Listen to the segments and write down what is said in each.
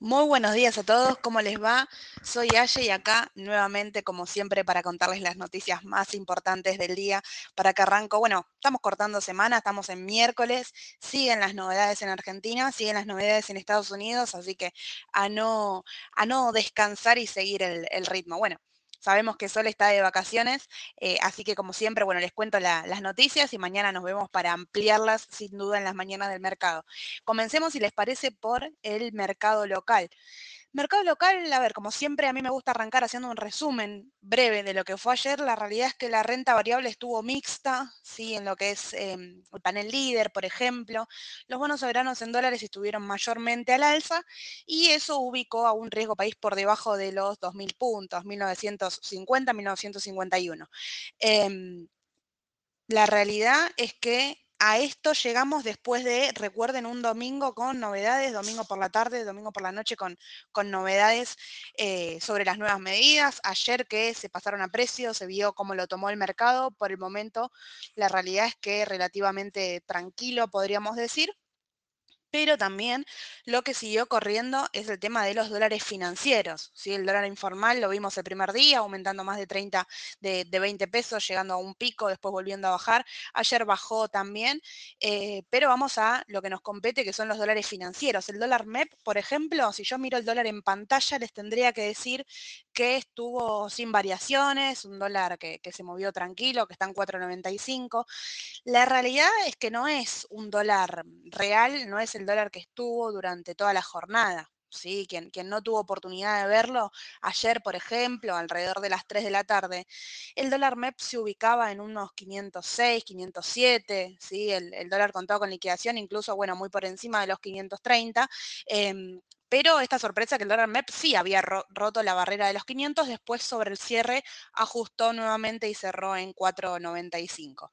Muy buenos días a todos, ¿cómo les va? Soy Aye y acá nuevamente, como siempre, para contarles las noticias más importantes del día, para que arranco, bueno, estamos cortando semana, estamos en miércoles, siguen las novedades en Argentina, siguen las novedades en Estados Unidos, así que a no, a no descansar y seguir el, el ritmo. Bueno, Sabemos que Sol está de vacaciones, eh, así que como siempre, bueno, les cuento las noticias y mañana nos vemos para ampliarlas sin duda en las mañanas del mercado. Comencemos, si les parece, por el mercado local. Mercado local, a ver, como siempre, a mí me gusta arrancar haciendo un resumen breve de lo que fue ayer. La realidad es que la renta variable estuvo mixta, ¿sí? En lo que es em, el panel líder, por ejemplo. Los bonos soberanos en dólares estuvieron mayormente al alza y eso ubicó a un riesgo país por debajo de los 2.000 puntos, 1950, 1951. Em, la realidad es que a esto llegamos después de, recuerden, un domingo con novedades, domingo por la tarde, domingo por la noche con, con novedades eh, sobre las nuevas medidas. Ayer que se pasaron a precio, se vio cómo lo tomó el mercado. Por el momento, la realidad es que relativamente tranquilo, podríamos decir pero también lo que siguió corriendo es el tema de los dólares financieros. ¿sí? El dólar informal lo vimos el primer día, aumentando más de 30, de, 20 pesos, llegando a un pico, después volviendo a bajar. Ayer bajó también, eh, pero vamos a lo que nos compete, que son los dólares financieros. El dólar MEP, por ejemplo, si yo miro el dólar en pantalla, les tendría que decir que estuvo sin variaciones, un dólar que, que se movió tranquilo, que está en 4,95. La realidad es que no es un dólar real, no es el dólar que estuvo durante toda la jornada. ¿sí? Quien, quien, no tuvo oportunidad de verlo, ayer, por ejemplo, alrededor de las 3 de la tarde, el dólar MEP se ubicaba en unos 506, 507, ¿sí? El, el dólar contado con liquidación, incluso, bueno, muy por encima de los 530. Eh, pero esta sorpresa que el dólar MEP sí había roto la barrera de los 500, después sobre el cierre ajustó nuevamente y cerró en 4,95.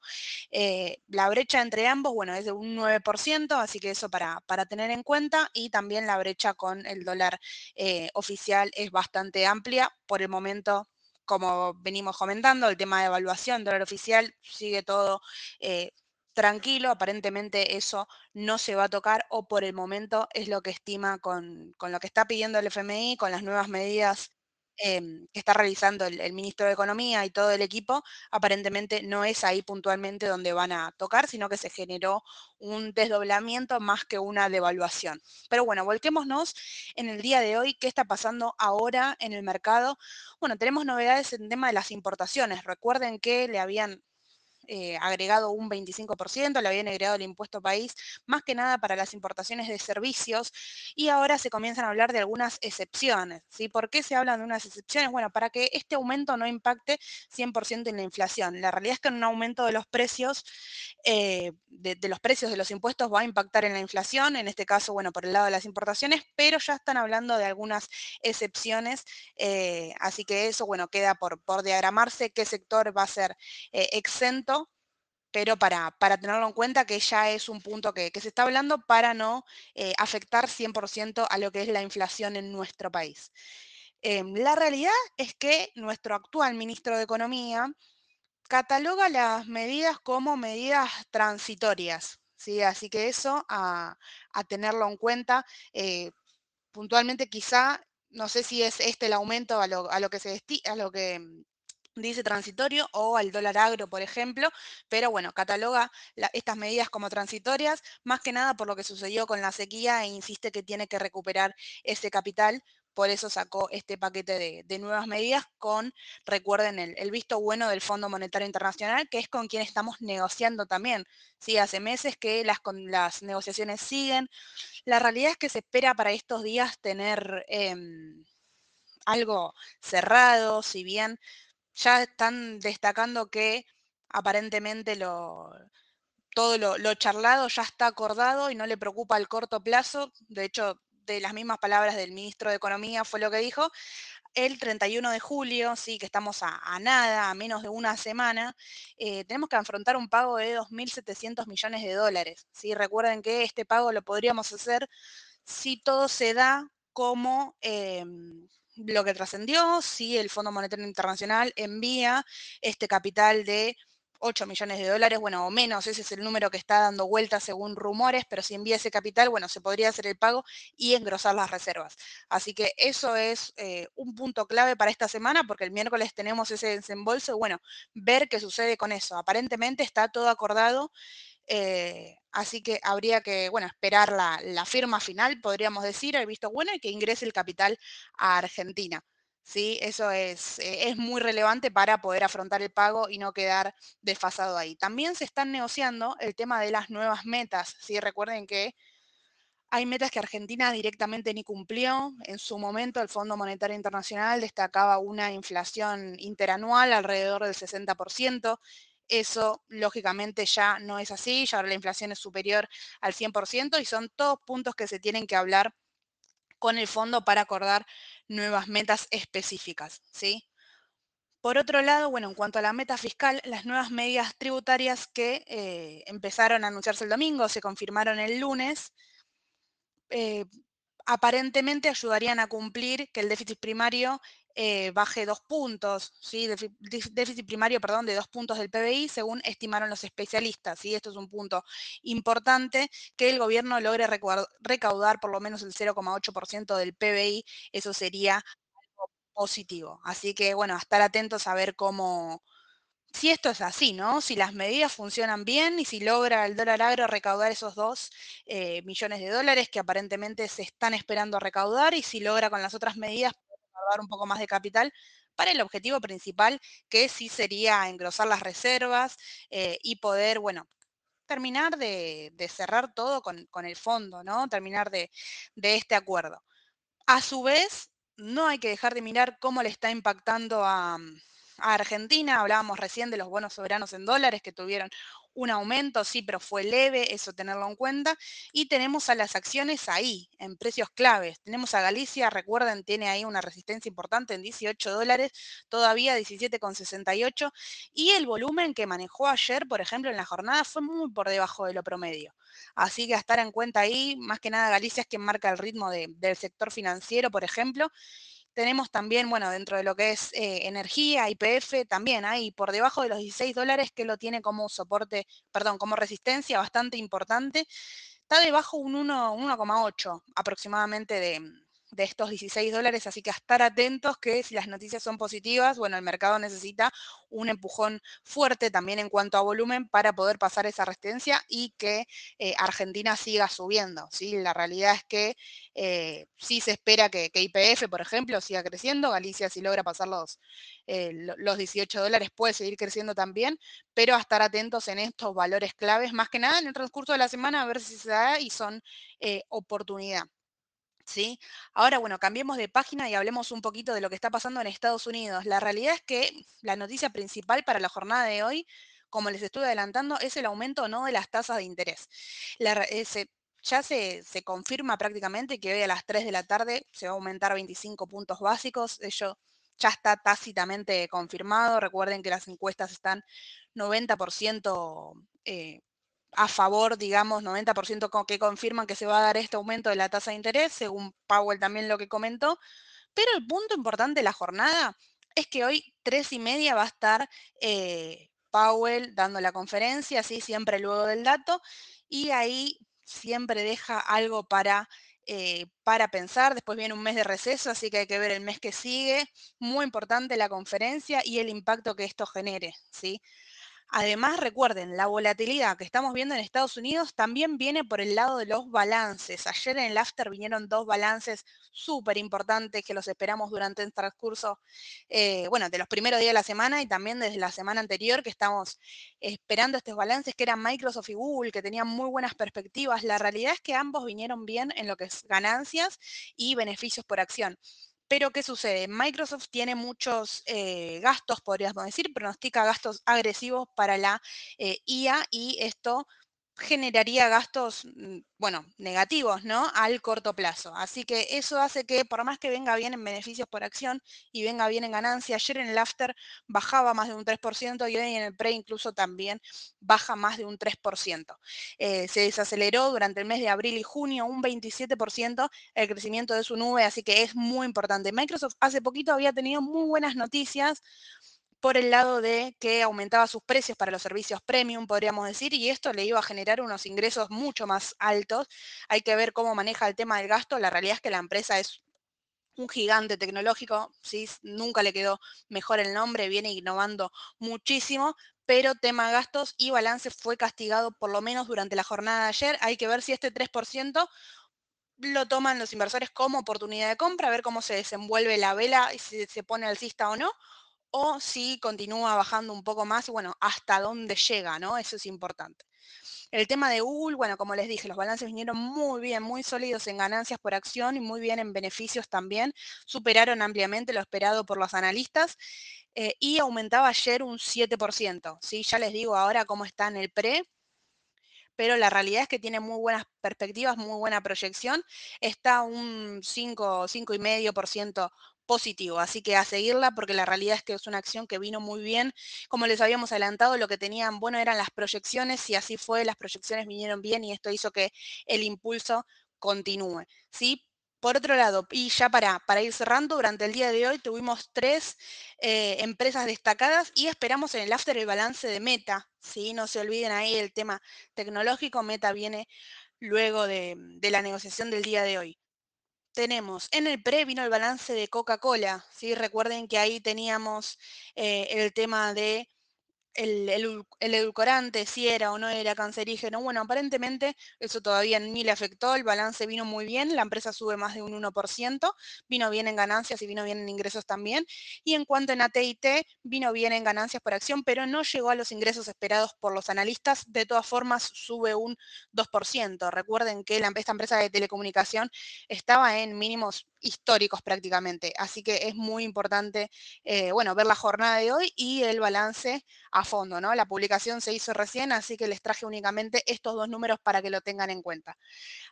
Eh, la brecha entre ambos, bueno, es de un 9%, así que eso para, para tener en cuenta, y también la brecha con el dólar eh, oficial es bastante amplia. Por el momento como venimos comentando, el tema de evaluación, dólar oficial, sigue todo eh, tranquilo, aparentemente eso no se va a tocar o por el momento es lo que estima con, con lo que está pidiendo el FMI, con las nuevas medidas em, que está realizando el, ministro de Economía y todo el equipo, aparentemente no es ahí puntualmente donde van a tocar, sino que se generó un desdoblamiento más que una devaluación. Pero bueno, volquémonos en el día de hoy, ¿qué está pasando ahora en el mercado? Bueno, tenemos novedades en tema de las importaciones. Recuerden que le habían eh, agregado un 25%, le habían agregado el impuesto país, más que nada para las importaciones de servicios, y ahora se comienzan a hablar de algunas excepciones. ¿sí? ¿Por qué se hablan de unas excepciones? Bueno, para que este aumento no impacte 100% en la inflación. La realidad es que un aumento de los precios, eh, de, los precios de los impuestos va a impactar en la inflación, en este caso, bueno, por el lado de las importaciones, pero ya están hablando de algunas excepciones, eh, así que eso, bueno, queda por, por diagramarse qué sector va a ser exento pero para, para, tenerlo en cuenta que ya es un punto que, que se está hablando para no eh, afectar 100% a lo que es la inflación en nuestro país. Eh, la realidad es que nuestro actual ministro de Economía cataloga las medidas como medidas transitorias, ¿sí? así que eso a, a tenerlo en cuenta. Eh, puntualmente quizá, no sé si es este el aumento a lo, a lo que se a lo que dice transitorio o al dólar agro, por ejemplo, pero bueno, cataloga estas medidas como transitorias, más que nada por lo que sucedió con la sequía e insiste que tiene que recuperar ese capital, por eso sacó este paquete de, de nuevas medidas con, recuerden, el, el, visto bueno del Fondo Monetario Internacional, que es con quien estamos negociando también. Sí, hace meses que las, con, las negociaciones siguen. La realidad es que se espera para estos días tener eh, algo cerrado, si bien ya están destacando que aparentemente todo lo, charlado ya está acordado y no le preocupa el corto plazo. De hecho, de las mismas palabras del ministro de Economía fue lo que dijo. El 31 de julio, sí, que estamos a, nada, a menos de una semana, eh, tenemos que afrontar un pago de 2.700 millones de dólares. ¿sí? Recuerden que este pago lo podríamos hacer si todo se da como... Eh, lo que trascendió, si el Fondo Monetario Internacional envía este capital de 8 millones de dólares, bueno, o menos, ese es el número que está dando vuelta según rumores, pero si envía ese capital, bueno, se podría hacer el pago y engrosar las reservas. Así que eso es eh, un punto clave para esta semana, porque el miércoles tenemos ese desembolso, bueno, ver qué sucede con eso. Aparentemente está todo acordado. Eh, así que habría que, bueno, esperar la, la firma final, podríamos decir, el visto bueno y que ingrese el capital a Argentina. ¿sí? Eso es, eh, es muy relevante para poder afrontar el pago y no quedar desfasado ahí. También se están negociando el tema de las nuevas metas, ¿sí? Recuerden que hay metas que Argentina directamente ni cumplió. En su momento, el Fondo Monetario Internacional destacaba una inflación interanual alrededor del 60%. Eso, lógicamente, ya no es así. Ya ahora la inflación es superior al 100% y son todos puntos que se tienen que hablar con el fondo para acordar nuevas metas específicas, ¿sí? Por otro lado, bueno, en cuanto a la meta fiscal, las nuevas medidas tributarias que eh, empezaron a anunciarse el domingo, se confirmaron el lunes, eh, aparentemente ayudarían a cumplir que el déficit primario eh, baje dos puntos, ¿sí? déficit primario, perdón, de dos puntos del PBI, según estimaron los especialistas. ¿sí? Esto es un punto importante, que el gobierno logre recaudar por lo menos el 0,8% del PBI, eso sería algo positivo. Así que, bueno, estar atentos a ver cómo, si esto es así, ¿no? Si las medidas funcionan bien y si logra el dólar agro recaudar esos dos eh, millones de dólares que aparentemente se están esperando recaudar y si logra con las otras medidas dar un poco más de capital para el objetivo principal, que sí sería engrosar las reservas eh, y poder, bueno, terminar de, cerrar todo con, el fondo, ¿no? Terminar de, de este acuerdo. A su vez, no hay que dejar de mirar cómo le está impactando a, a Argentina, hablábamos recién de los bonos soberanos en dólares que tuvieron un aumento, sí, pero fue leve, eso tenerlo en cuenta. Y tenemos a las acciones ahí, en precios claves. Tenemos a Galicia, recuerden, tiene ahí una resistencia importante en 18 dólares, todavía 17,68. Y el volumen que manejó ayer, por ejemplo, en la jornada fue muy por debajo de lo promedio. Así que a estar en cuenta ahí, más que nada Galicia es quien marca el ritmo del sector financiero, por ejemplo. Tenemos también, bueno, dentro de lo que es eh, energía, IPF, también hay por debajo de los 16 dólares que lo tiene como soporte, perdón, como resistencia bastante importante. Está debajo un 1,8 aproximadamente de, de estos 16 dólares, así que a estar atentos que si las noticias son positivas, bueno, el mercado necesita un empujón fuerte también en cuanto a volumen para poder pasar esa resistencia y que eh, Argentina siga subiendo, ¿sí? La realidad es que eh, sí se espera que, IPF, por ejemplo, siga creciendo, Galicia si logra pasar los, eh, los 18 dólares puede seguir creciendo también, pero a estar atentos en estos valores claves, más que nada en el transcurso de la semana, a ver si se da y son oportunidad. ¿Sí? Ahora, bueno, cambiemos de página y hablemos un poquito de lo que está pasando en Estados Unidos. La realidad es que la noticia principal para la jornada de hoy, como les estuve adelantando, es el aumento o no de las tasas de interés. Eh, ya se, confirma prácticamente que hoy a las 3 de la tarde se va a aumentar 25 puntos básicos. Ello ya está tácitamente confirmado. Recuerden que las encuestas están 90% eh, a favor, digamos, 90% que confirman que se va a dar este aumento de la tasa de interés, según Powell también lo que comentó. Pero el punto importante de la jornada es que hoy, tres y media, va a estar eh, Powell dando la conferencia, así siempre luego del dato, y ahí siempre deja algo para, eh, para pensar. Después viene un mes de receso, así que hay que ver el mes que sigue. Muy importante la conferencia y el impacto que esto genere, ¿sí? Además, recuerden, la volatilidad que estamos viendo en Estados Unidos también viene por el lado de los balances. Ayer en el after vinieron dos balances súper importantes que los esperamos durante el transcurso, eh, bueno, de los primeros días de la semana y también desde la semana anterior que estamos esperando estos balances que eran Microsoft y Google, que tenían muy buenas perspectivas. La realidad es que ambos vinieron bien en lo que es ganancias y beneficios por acción. Pero, ¿qué sucede? Microsoft tiene muchos eh, gastos, podríamos decir, pronostica gastos agresivos para la eh, IA y esto generaría gastos, mm, bueno, negativos, ¿no? Al corto plazo. Así que eso hace que, por más que venga bien en beneficios por acción y venga bien en ganancia, ayer en el after bajaba más de un 3% y hoy en el pre incluso también baja más de un 3%. Eh, se desaceleró durante el mes de abril y junio un 27% el crecimiento de su nube, así que es muy importante. Microsoft hace poquito había tenido muy buenas noticias por el lado de que aumentaba sus precios para los servicios premium, podríamos decir, y esto le iba a generar unos ingresos mucho más altos. Hay que ver cómo maneja el tema del gasto. La realidad es que la empresa es un gigante tecnológico, ¿sí? nunca le quedó mejor el nombre, viene innovando muchísimo, pero tema gastos y balance fue castigado por lo menos durante la jornada de ayer. Hay que ver si este 3% lo toman los inversores como oportunidad de compra, ver cómo se desenvuelve la vela y si se pone alcista o no, o si continúa bajando un poco más bueno, hasta dónde llega, ¿no? Eso es importante. El tema de Google, bueno, como les dije, los balances vinieron muy bien, muy sólidos en ganancias por acción y muy bien en beneficios también. Superaron ampliamente lo esperado por los analistas eh, y aumentaba ayer un 7%. ¿sí? Ya les digo ahora cómo está en el pre, pero la realidad es que tiene muy buenas perspectivas, muy buena proyección. Está un 5, 5,5% positivo. Así que a seguirla porque la realidad es que es una acción que vino muy bien. Como les habíamos adelantado, lo que tenían bueno eran las proyecciones y así fue, las proyecciones vinieron bien y esto hizo que el impulso continúe. ¿sí? Por otro lado, y ya para, para ir cerrando, durante el día de hoy tuvimos tres eh, empresas destacadas y esperamos en el after el balance de Meta. ¿sí? No se olviden ahí el tema tecnológico, Meta viene luego de, de la negociación del día de hoy tenemos en el pre vino el balance de Coca-Cola, ¿sí? Recuerden que ahí teníamos eh, el tema de el, edulcorante, si era o no era cancerígeno. Bueno, aparentemente eso todavía ni le afectó, el balance vino muy bien, la empresa sube más de un 1%, vino bien en ganancias y vino bien en ingresos también. Y en cuanto en ATT, vino bien en ganancias por acción, pero no llegó a los ingresos esperados por los analistas. De todas formas, sube un 2%. Recuerden que la, esta empresa de telecomunicación estaba en mínimos históricos prácticamente. Así que es muy importante, eh, bueno, ver la jornada de hoy y el balance a fondo, ¿no? La publicación se hizo recién, así que les traje únicamente estos dos números para que lo tengan en cuenta.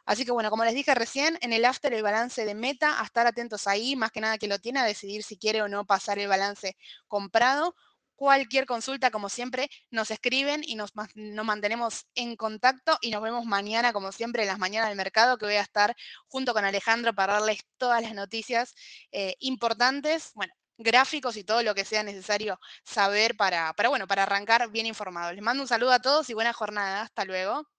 Así que bueno, como les dije recién, en el after el balance de meta, a estar atentos ahí, más que nada que lo tiene, a decidir si quiere o no pasar el balance comprado cualquier consulta, como siempre, nos escriben y nos, mantenemos en contacto y nos vemos mañana, como siempre, en las mañanas del mercado, que voy a estar junto con Alejandro para darles todas las noticias eh, importantes, bueno, gráficos y todo lo que sea necesario saber para, para, bueno, para arrancar bien informado. Les mando un saludo a todos y buena jornada. Hasta luego.